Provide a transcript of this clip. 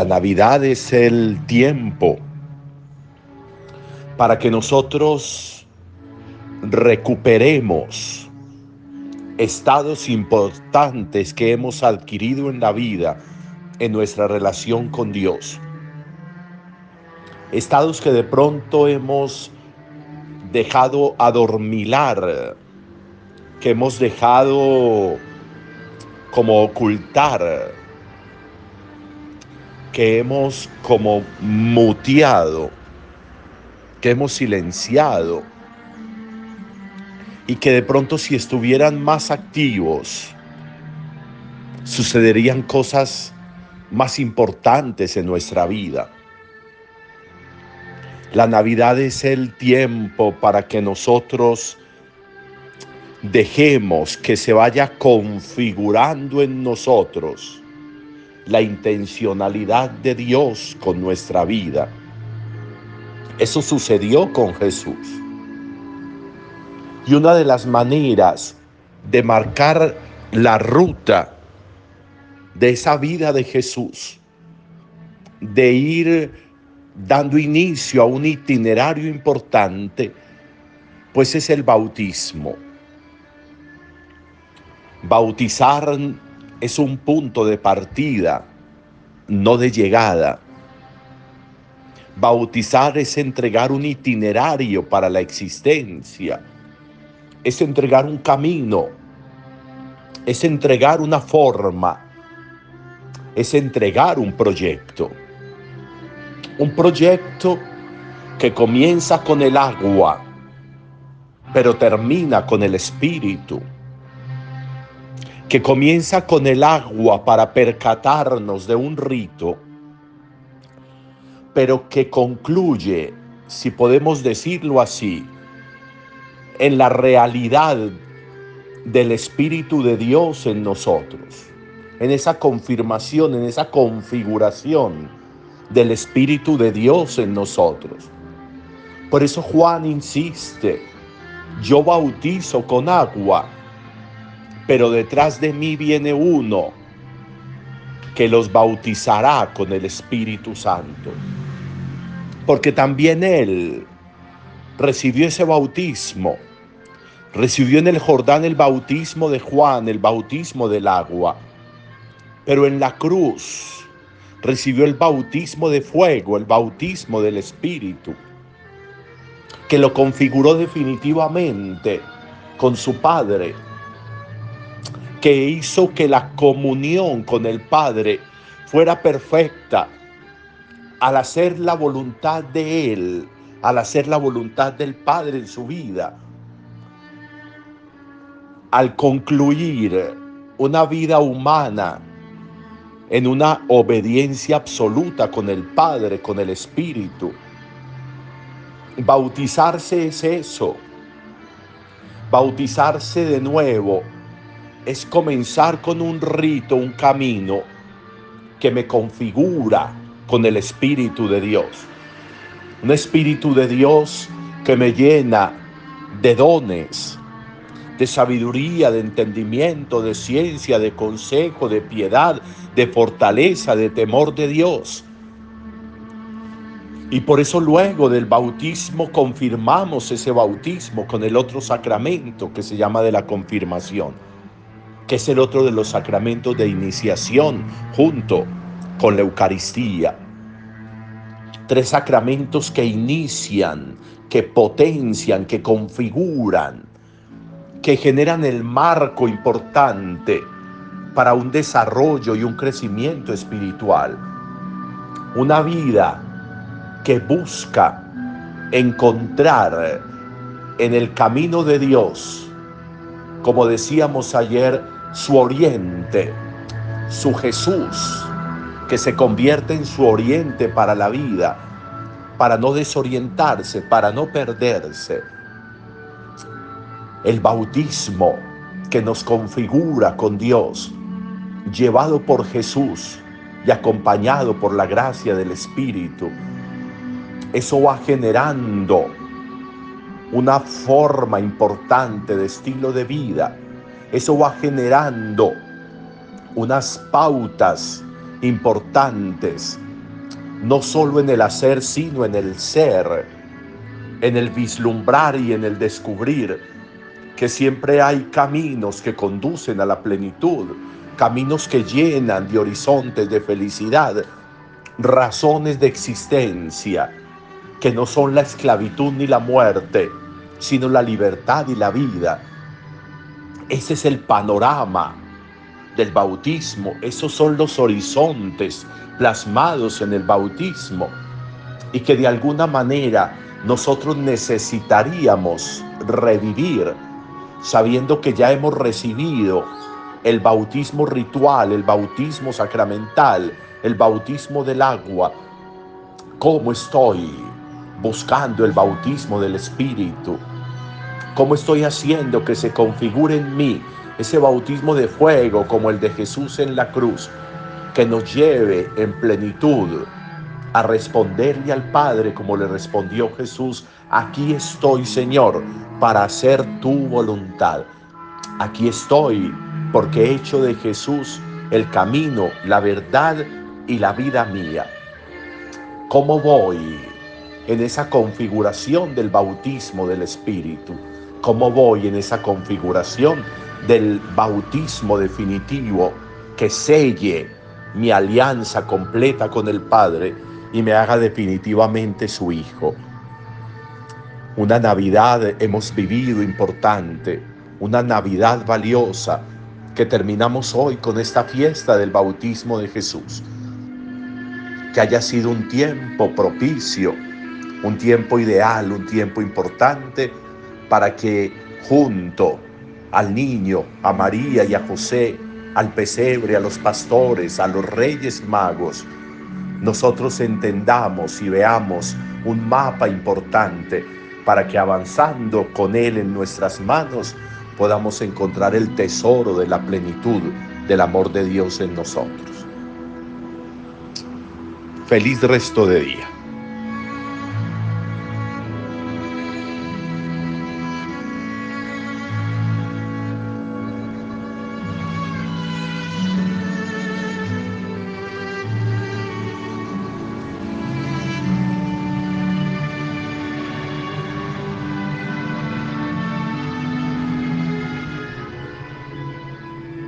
La Navidad es el tiempo para que nosotros recuperemos estados importantes que hemos adquirido en la vida, en nuestra relación con Dios. Estados que de pronto hemos dejado adormilar, que hemos dejado como ocultar, que hemos como muteado, que hemos silenciado y que de pronto si estuvieran más activos, sucederían cosas más importantes en nuestra vida. La Navidad es el tiempo para que nosotros dejemos que se vaya configurando en nosotros la intencionalidad de Dios con nuestra vida. Eso sucedió con Jesús. Y una de las maneras de marcar la ruta de esa vida de Jesús, de ir dando inicio a un itinerario importante, pues es el bautismo. Bautizar es un punto de partida, no de llegada. Bautizar es entregar un itinerario para la existencia, es entregar un camino, es entregar una forma, es entregar un proyecto. Un proyecto que comienza con el agua, pero termina con el espíritu que comienza con el agua para percatarnos de un rito, pero que concluye, si podemos decirlo así, en la realidad del Espíritu de Dios en nosotros, en esa confirmación, en esa configuración del Espíritu de Dios en nosotros. Por eso Juan insiste, yo bautizo con agua, pero detrás de mí viene uno que los bautizará con el Espíritu Santo. Porque también Él recibió ese bautismo, recibió en el Jordán el bautismo de Juan, el bautismo del agua, pero en la cruz recibió el bautismo de fuego, el bautismo del Espíritu, que lo configuró definitivamente con su Padre que hizo que la comunión con el Padre fuera perfecta al hacer la voluntad de Él, al hacer la voluntad del Padre en su vida, al concluir una vida humana en una obediencia absoluta con el Padre, con el Espíritu. Bautizarse es eso, bautizarse de nuevo es comenzar con un rito, un camino que me configura con el Espíritu de Dios. Un Espíritu de Dios que me llena de dones, de sabiduría, de entendimiento, de ciencia, de consejo, de piedad, de fortaleza, de temor de Dios. Y por eso luego del bautismo confirmamos ese bautismo con el otro sacramento que se llama de la confirmación que es el otro de los sacramentos de iniciación junto con la Eucaristía. Tres sacramentos que inician, que potencian, que configuran, que generan el marco importante para un desarrollo y un crecimiento espiritual. Una vida que busca encontrar en el camino de Dios, como decíamos ayer, su oriente, su Jesús, que se convierte en su oriente para la vida, para no desorientarse, para no perderse. El bautismo que nos configura con Dios, llevado por Jesús y acompañado por la gracia del Espíritu, eso va generando una forma importante de estilo de vida eso va generando unas pautas importantes no solo en el hacer, sino en el ser, en el vislumbrar y en el descubrir que siempre hay caminos que conducen a la plenitud, caminos que llenan de horizontes de felicidad, razones de existencia, que no son la esclavitud ni la muerte, sino la libertad y la vida. Ese es el panorama del bautismo, esos son los horizontes plasmados en el bautismo y que de alguna manera nosotros necesitaríamos revivir sabiendo que ya hemos recibido el bautismo ritual, el bautismo sacramental, el bautismo del agua. ¿Cómo estoy buscando el bautismo del Espíritu? ¿Cómo estoy haciendo que se configure en mí ese bautismo de fuego como el de Jesús en la cruz, que nos lleve en plenitud a responderle al Padre como le respondió Jesús, aquí estoy Señor para hacer tu voluntad. Aquí estoy porque he hecho de Jesús el camino, la verdad y la vida mía. ¿Cómo voy en esa configuración del bautismo del Espíritu? ¿Cómo voy en esa configuración del bautismo definitivo que selle mi alianza completa con el Padre y me haga definitivamente su Hijo? Una Navidad hemos vivido importante, una Navidad valiosa que terminamos hoy con esta fiesta del bautismo de Jesús. Que haya sido un tiempo propicio, un tiempo ideal, un tiempo importante para que junto al niño, a María y a José, al pesebre, a los pastores, a los reyes magos, nosotros entendamos y veamos un mapa importante para que avanzando con Él en nuestras manos podamos encontrar el tesoro de la plenitud del amor de Dios en nosotros. Feliz resto de día.